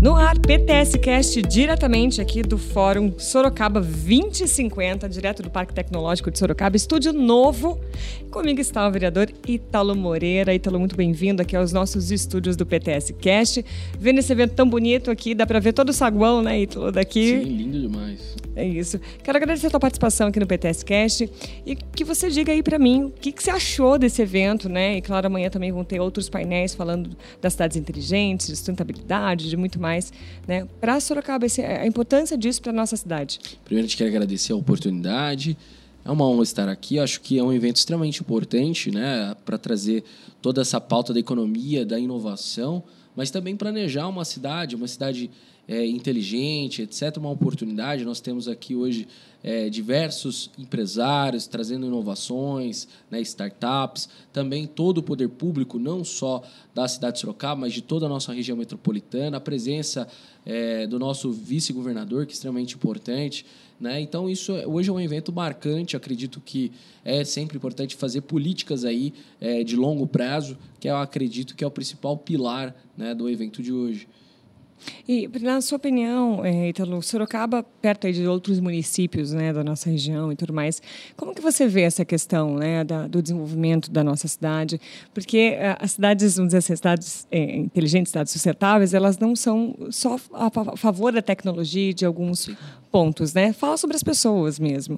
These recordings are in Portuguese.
No ar, PTS Cast, diretamente aqui do Fórum Sorocaba 2050, direto do Parque Tecnológico de Sorocaba, estúdio novo. Comigo está o vereador Ítalo Moreira. Ítalo, muito bem-vindo aqui aos nossos estúdios do PTS Cast. Vendo esse evento tão bonito aqui, dá para ver todo o saguão, né, Ítalo, daqui. Sim, lindo demais. É isso. Quero agradecer a tua participação aqui no PTS Cast e que você diga aí para mim o que, que, você achou desse evento, né? E claro, amanhã também vão ter outros painéis falando das cidades inteligentes, de sustentabilidade, de muito mais, né? Para Sorocaba, a importância disso para nossa cidade. Primeiro, a gente quer agradecer a oportunidade. É uma honra estar aqui. acho que é um evento extremamente importante, né, para trazer toda essa pauta da economia, da inovação, mas também planejar uma cidade, uma cidade é, inteligente, etc., uma oportunidade. Nós temos aqui hoje é, diversos empresários trazendo inovações, né, startups, também todo o poder público, não só da cidade de Sorocaba, mas de toda a nossa região metropolitana, a presença é, do nosso vice-governador, que é extremamente importante. Né? Então, isso hoje é um evento marcante. Acredito que é sempre importante fazer políticas aí é, de longo prazo, que eu acredito que é o principal pilar né, do evento de hoje. E, na sua opinião, é, Italo, Sorocaba, perto de outros municípios né, da nossa região e tudo mais, como que você vê essa questão né, da, do desenvolvimento da nossa cidade? Porque é, as cidades, vamos dizer assim, cidades é, inteligentes, cidades sustentáveis, elas não são só a favor da tecnologia de alguns Sim. pontos, né? Fala sobre as pessoas mesmo.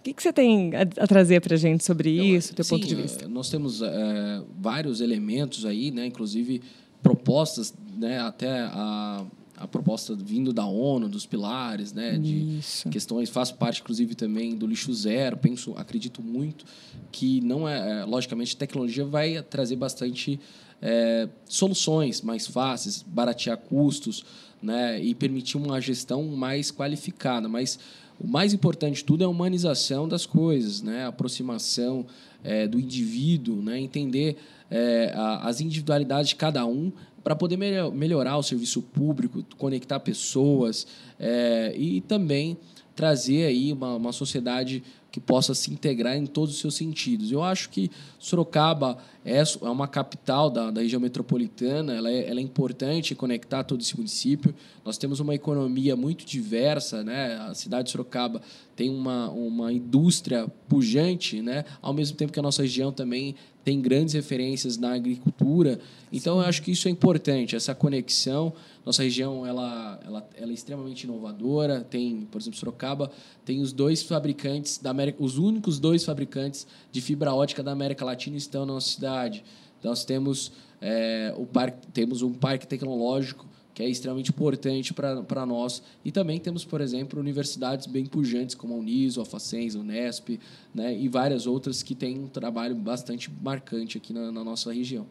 O que, que você tem a, trazer para a gente sobre isso, teu sim, ponto de vista? Nós temos é, vários elementos aí, né? Inclusive propostas, né, até a, a proposta vindo da ONU, dos pilares, né, de Isso. questões, faço parte inclusive também do lixo zero, penso, acredito muito que não é, é logicamente, a tecnologia vai trazer bastante é, soluções mais fáceis, baratear custos, né, e permitir uma gestão mais qualificada, mas o mais importante de tudo é a humanização das coisas, né, a aproximação é, do indivíduo, né, entender é, as individualidades de cada um para poder melhorar o serviço público, conectar pessoas é, e também trazer aí uma, uma sociedade que possa se integrar em todos os seus sentidos. Eu acho que Sorocaba é, é uma capital da, da região metropolitana, ela é, ela é importante conectar todo esse município. Nós temos uma economia muito diversa, né? a cidade de Sorocaba tem uma, uma indústria pujante, né? ao mesmo tempo que a nossa região também tem grandes referências na agricultura. Então, Sim. eu acho que isso é importante, essa conexão. Nossa região ela, ela, ela é extremamente inovadora. Tem, por exemplo, Sorocaba tem os dois fabricantes da América, os únicos dois fabricantes de fibra ótica da América Latina estão na nossa cidade. Nós temos é, o parque, temos um parque tecnológico que é extremamente importante para nós. E também temos, por exemplo, universidades bem pujantes, como a Uniso, a Facens, a Unesp, né, e várias outras que têm um trabalho bastante marcante aqui na, na nossa região.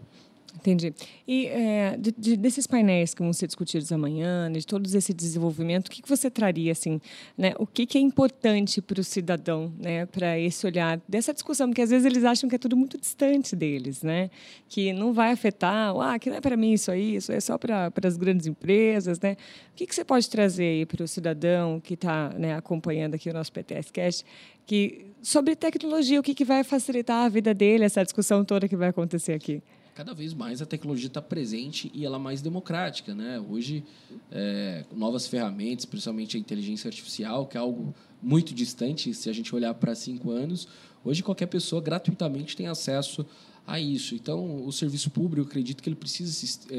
Entendi. E é, de, de, desses painéis que vão ser discutidos amanhã, de todo esse desenvolvimento, o que, que você traria, assim, né? O que, que é importante para o cidadão, né? Para esse olhar dessa discussão, porque às vezes eles acham que é tudo muito distante deles, né? Que não vai afetar, ah, que não é para mim isso aí, isso é só para as grandes empresas, né? O que, que você pode trazer para o cidadão que está né, acompanhando aqui o nosso PTS Cast, que sobre tecnologia, o que, que vai facilitar a vida dele, essa discussão toda que vai acontecer aqui? Cada vez mais a tecnologia está presente e ela é mais democrática. Né? Hoje, é, novas ferramentas, principalmente a inteligência artificial, que é algo muito distante se a gente olhar para cinco anos, hoje qualquer pessoa gratuitamente tem acesso a isso. Então, o serviço público, acredito que ele precisa se, é,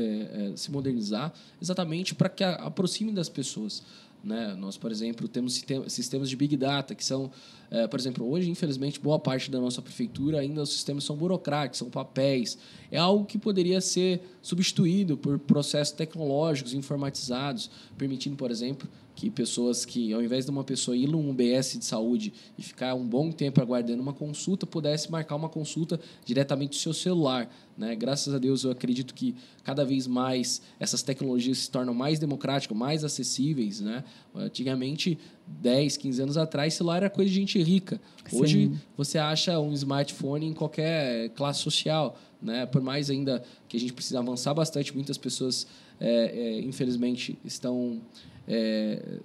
é, se modernizar exatamente para que a, aproxime das pessoas. Né? Nós, por exemplo, temos sistemas de Big Data, que são, é, por exemplo, hoje, infelizmente, boa parte da nossa prefeitura ainda os sistemas são burocráticos, são papéis. É algo que poderia ser substituído por processos tecnológicos informatizados, permitindo, por exemplo, que pessoas que, ao invés de uma pessoa ir num UBS de saúde e ficar um bom tempo aguardando uma consulta, pudesse marcar uma consulta diretamente do seu celular. Né? Graças a Deus, eu acredito que cada vez mais essas tecnologias se tornam mais democráticas, mais acessíveis. Né? Antigamente, 10, 15 anos atrás, celular era coisa de gente rica. Hoje, Sim. você acha um smartphone em qualquer classe social. Né? Por mais ainda que a gente precisa avançar bastante, muitas pessoas, é, é, infelizmente, estão é,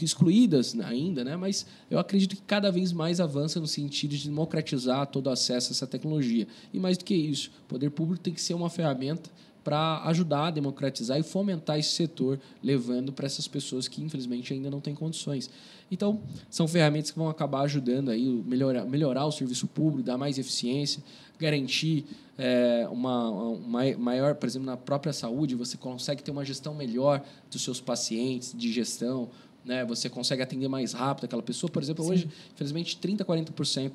excluídas ainda, né? mas eu acredito que cada vez mais avança no sentido de democratizar todo o acesso a essa tecnologia. E mais do que isso, o poder público tem que ser uma ferramenta para ajudar a democratizar e fomentar esse setor, levando para essas pessoas que infelizmente ainda não têm condições. Então, são ferramentas que vão acabar ajudando aí melhorar, melhorar o serviço público, dar mais eficiência, garantir é, uma, uma maior, por exemplo, na própria saúde, você consegue ter uma gestão melhor dos seus pacientes, de gestão, né? Você consegue atender mais rápido aquela pessoa. Por exemplo, Sim. hoje, infelizmente, 30, 40%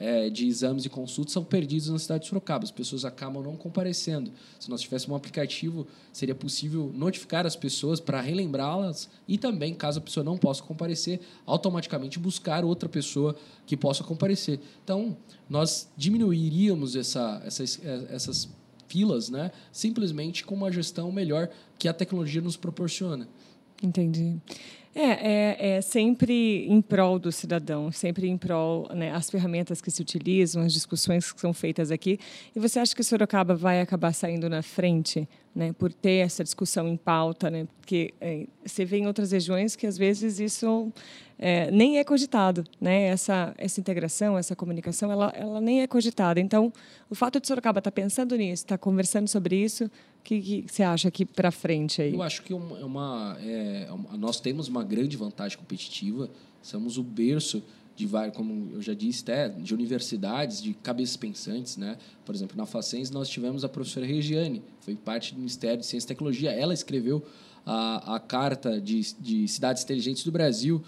é, de exames e consultas são perdidos na cidade de Sorocaba. As pessoas acabam não comparecendo. Se nós tivéssemos um aplicativo, seria possível notificar as pessoas para relembrá-las e também, caso a pessoa não possa comparecer, automaticamente buscar outra pessoa que possa comparecer. Então, nós diminuiríamos essa, essas, é, essas filas né, simplesmente com uma gestão melhor que a tecnologia nos proporciona. Entendi. É, é, é, sempre em prol do cidadão, sempre em prol né, as ferramentas que se utilizam, as discussões que são feitas aqui. E você acha que Sorocaba vai acabar saindo na frente, né, por ter essa discussão em pauta, né? Porque é, você vê em outras regiões que às vezes isso é, nem é cogitado, né? Essa essa integração, essa comunicação, ela ela nem é cogitada. Então, o fato de Sorocaba estar tá pensando nisso, estar tá conversando sobre isso, o que, que, você acha aqui para frente aí? Eu acho que uma, é uma, é, nós temos uma grande vantagem competitiva. Somos o berço de vários, como eu já disse, até de universidades, de cabeças pensantes, né? Por exemplo, na Facens nós tivemos a professora Regiane, foi parte do Ministério de Ciência e Tecnologia. Ela escreveu a, a carta de, de cidades inteligentes do Brasil,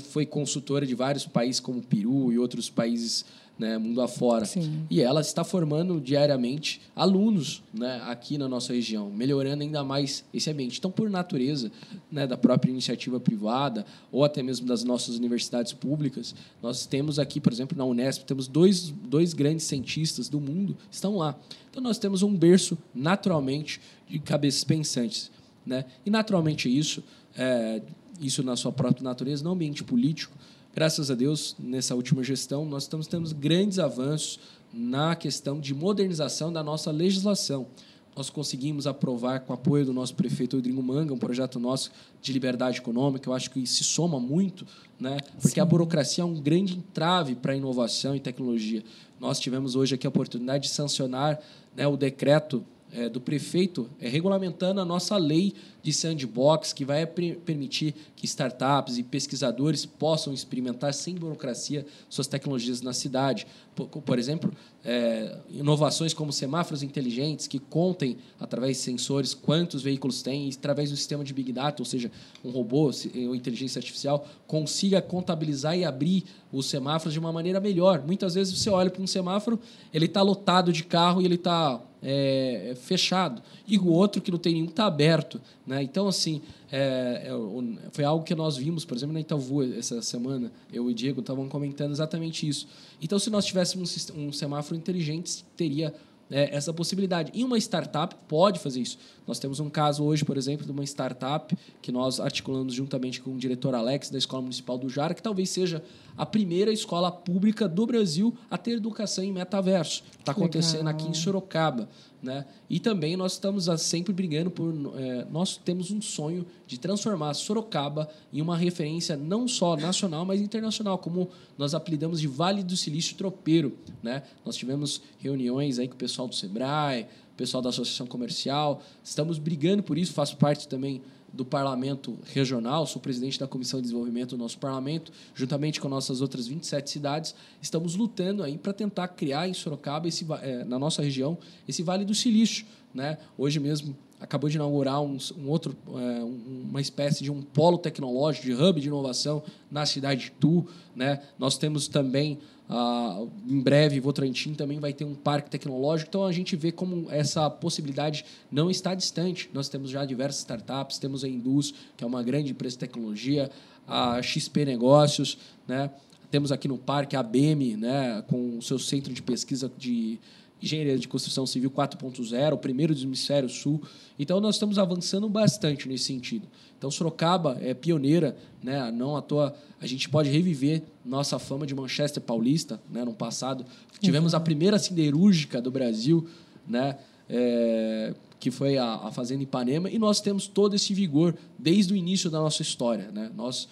foi consultora de vários países como Peru e outros países né, mundo afora. Sim. E ela está formando diariamente alunos né, aqui na nossa região, melhorando ainda mais esse ambiente. Então, por natureza né, da própria iniciativa privada ou até mesmo das nossas universidades públicas, nós temos aqui, por exemplo, na Unesp, temos dois, dois grandes cientistas do mundo estão lá. Então, nós temos um berço, naturalmente, de cabeças pensantes. Né? E, naturalmente, isso, é, isso na sua própria natureza, no ambiente político, Graças a Deus, nessa última gestão, nós estamos tendo grandes avanços na questão de modernização da nossa legislação. Nós conseguimos aprovar, com o apoio do nosso prefeito Rodrigo Manga, um projeto nosso de liberdade econômica. Eu acho que se soma muito, né? porque Sim. a burocracia é um grande entrave para a inovação e tecnologia. Nós tivemos hoje aqui a oportunidade de sancionar né, o decreto é, do prefeito é, regulamentando a nossa lei de sandbox, que vai permitir que startups e pesquisadores possam experimentar sem burocracia suas tecnologias na cidade. Por, por exemplo, é, inovações como semáforos inteligentes que contem, através de sensores, quantos veículos têm, e através do sistema de Big Data, ou seja, um robô ou inteligência artificial, consiga contabilizar e abrir os semáforos de uma maneira melhor. Muitas vezes você olha para um semáforo, ele está lotado de carro e ele está é, fechado. E o outro que não tem nenhum está aberto. Né? Então, assim, é, é, foi algo que nós vimos, por exemplo, na Itaú essa semana. Eu e o Diego estavam comentando exatamente isso. Então, se nós tivéssemos um semáforo inteligente, teria é, essa possibilidade. E uma startup pode fazer isso. Nós temos um caso hoje, por exemplo, de uma startup que nós articulamos juntamente com o diretor Alex da Escola Municipal do Jara, que talvez seja a primeira escola pública do Brasil a ter educação em metaverso. Está acontecendo aqui em Sorocaba. Né? E também nós estamos sempre brigando por. É, nós temos um sonho de transformar Sorocaba em uma referência não só nacional, mas internacional, como nós apelidamos de Vale do Silício Tropeiro. Né? Nós tivemos reuniões aí com o pessoal do Sebrae, o pessoal da Associação Comercial, estamos brigando por isso, faço parte também do parlamento regional, sou presidente da Comissão de Desenvolvimento do nosso parlamento, juntamente com nossas outras 27 cidades, estamos lutando aí para tentar criar em Sorocaba, esse, é, na nossa região, esse Vale do Silício. Né? Hoje mesmo acabou de inaugurar um, um outro, é, uma espécie de um polo tecnológico, de hub de inovação na cidade de Tu. Né? Nós temos também ah, em breve, Votorantim também vai ter um parque tecnológico. Então, a gente vê como essa possibilidade não está distante. Nós temos já diversas startups, temos a Indus, que é uma grande empresa de tecnologia, a XP Negócios, né? temos aqui no parque a BEM, né? com o seu centro de pesquisa de Engenharia de Construção Civil 4.0, o primeiro do Hemisfério Sul. Então, nós estamos avançando bastante nesse sentido. Então, Sorocaba é pioneira, né? não à toa a gente pode reviver nossa fama de Manchester Paulista. Né? No passado, tivemos a primeira siderúrgica do Brasil, né? É, que foi a, a Fazenda Ipanema, e nós temos todo esse vigor desde o início da nossa história. Né? Nós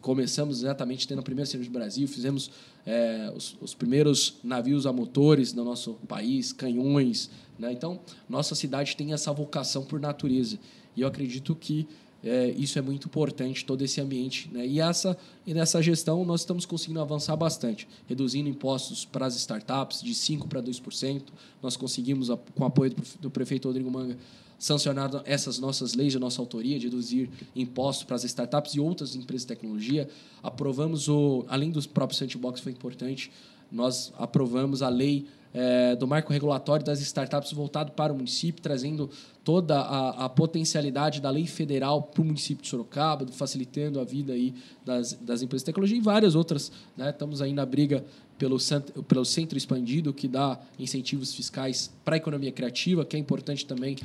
começamos exatamente tendo a primeira cerveja do Brasil, fizemos é, os, os, primeiros navios a motores no nosso país, canhões, Né? Então, nossa cidade tem essa vocação por natureza. E eu acredito que é, isso é muito importante, todo esse ambiente. Né? E, essa, e nessa gestão nós estamos conseguindo avançar bastante, reduzindo impostos para as startups de 5% para 2%. Nós conseguimos, com o apoio do prefeito Rodrigo Manga, sancionar essas nossas leis de nossa autoria, de reduzir impostos para as startups e outras empresas de tecnologia. Aprovamos, o, além dos próprios sandbox, foi importante, nós aprovamos a lei é, do marco regulatório das startups voltado para o município, trazendo toda a, a potencialidade da lei federal para o município de Sorocaba, facilitando a vida aí das, das empresas de tecnologia e várias outras. Né? Estamos aí na briga pelo, pelo centro expandido, que dá incentivos fiscais para a economia criativa, que é importante também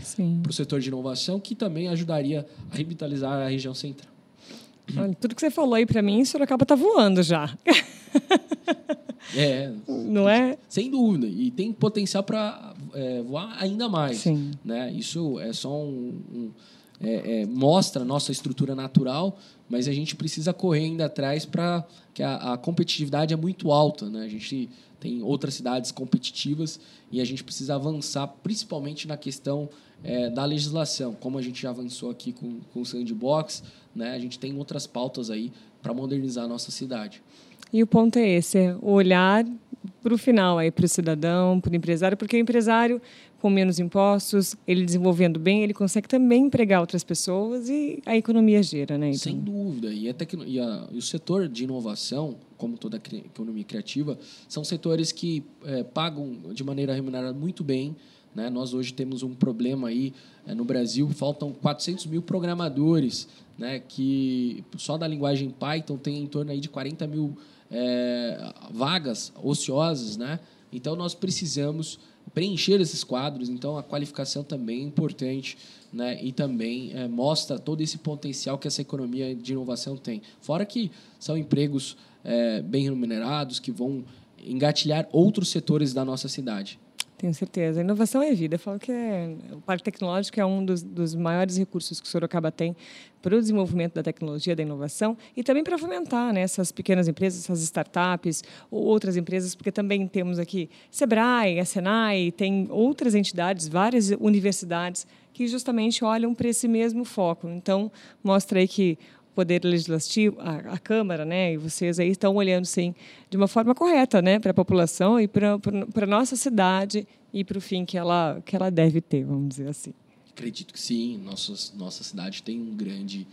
para o setor de inovação, que também ajudaria a revitalizar a região central. Olha, tudo que você falou aí para mim, Sorocaba está voando já. É. Não é? Sem dúvida. E tem potencial para é, voar ainda mais. Sim. Né? Isso é só um. um é, é, mostra a nossa estrutura natural, mas a gente precisa correr ainda atrás para que a, a, competitividade é muito alta. Né? A gente tem outras cidades competitivas e a gente precisa avançar, principalmente na questão é, da legislação. Como a gente já avançou aqui com, com o Sandbox, né? a gente tem outras pautas aí para modernizar a nossa cidade. E o ponto é esse, é olhar para o final aí para o cidadão, para o empresário, porque o empresário com menos impostos, ele desenvolvendo bem, ele consegue também empregar outras pessoas e a economia gira, né? Então... Sem dúvida. E, a tecno... e, a... e o setor de inovação, como toda a economia criativa, são setores que é, pagam de maneira remunerada muito bem. Né? Nós hoje temos um problema aí é, no Brasil, faltam 400 mil programadores, né? que só da linguagem Python tem em torno aí de 40 mil é, vagas ociosas, né? Então nós precisamos preencher esses quadros. Então a qualificação também é importante, né? E também é, mostra todo esse potencial que essa economia de inovação tem. Fora que são empregos é, bem remunerados que vão engatilhar outros setores da nossa cidade. Tenho certeza. Inovação é vida. Eu falo que é, o Parque Tecnológico é um dos, dos maiores recursos que o Sorocaba tem para o desenvolvimento da tecnologia, da inovação e também para fomentar né, essas pequenas empresas, essas startups ou outras empresas, porque também temos aqui Sebrae, a Senai, tem outras entidades, várias universidades que justamente olham para esse mesmo foco. Então, mostra aí que Poder Legislativo, a, a, Câmara, né, e vocês aí estão olhando, sim, de uma forma correta, né, para a população e para a nossa cidade e para o fim que ela, que ela deve ter, vamos dizer assim. Acredito que sim. Nossa, nossa cidade tem um grande,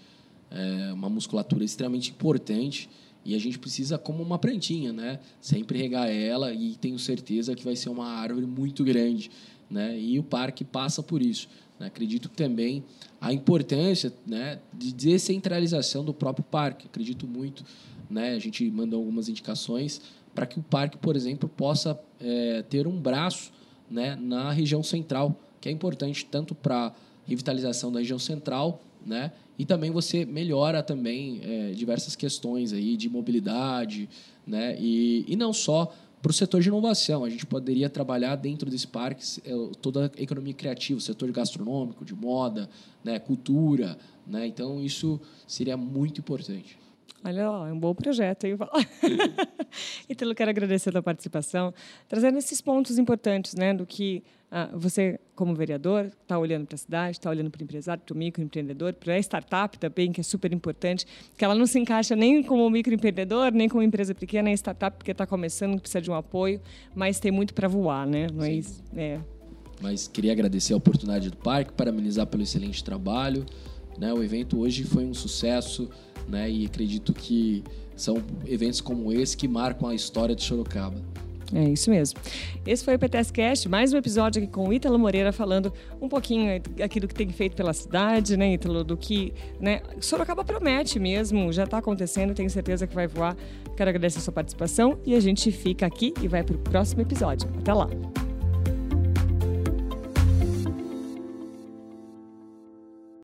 é, uma musculatura extremamente importante e a gente precisa, como uma plantinha, né, sempre regar ela e tenho certeza que vai ser uma árvore muito grande. Né, e o parque passa por isso. Né? Acredito também a importância né, de descentralização do próprio parque. Acredito muito. Né, a gente mandou algumas indicações para que o parque, por exemplo, possa é, ter um braço né, na região central, que é importante tanto para revitalização da região central, né, e também você melhora também é, diversas questões aí de mobilidade, né, e, e não só para o setor de inovação. A gente poderia trabalhar dentro desse parque é, toda a economia criativa, setor gastronômico, de moda, né, cultura. Né? Então, isso seria muito importante. Olha lá, é um bom projeto, hein? então, eu quero agradecer a tua participação, trazendo esses pontos importantes, né, do que você, como vereador, está olhando para a cidade, está olhando para o empresário, para o microempreendedor, para a startup também, que é super importante, que ela não se encaixa nem como microempreendedor, nem como empresa pequena, é startup porque está começando, precisa de um apoio, mas tem muito para voar, né? Não é isso? É. Mas queria agradecer a oportunidade do parque, parabenizar pelo excelente trabalho. Né? O evento hoje foi um sucesso né? e acredito que são eventos como esse que marcam a história de Sorocaba. É isso mesmo. Esse foi o PTS Cast, mais um episódio aqui com o Ítalo Moreira falando um pouquinho aqui do que tem feito pela cidade, né, Ítalo, do que, né, Sorocaba promete mesmo, já está acontecendo, tenho certeza que vai voar. Quero agradecer a sua participação e a gente fica aqui e vai para o próximo episódio. Até lá.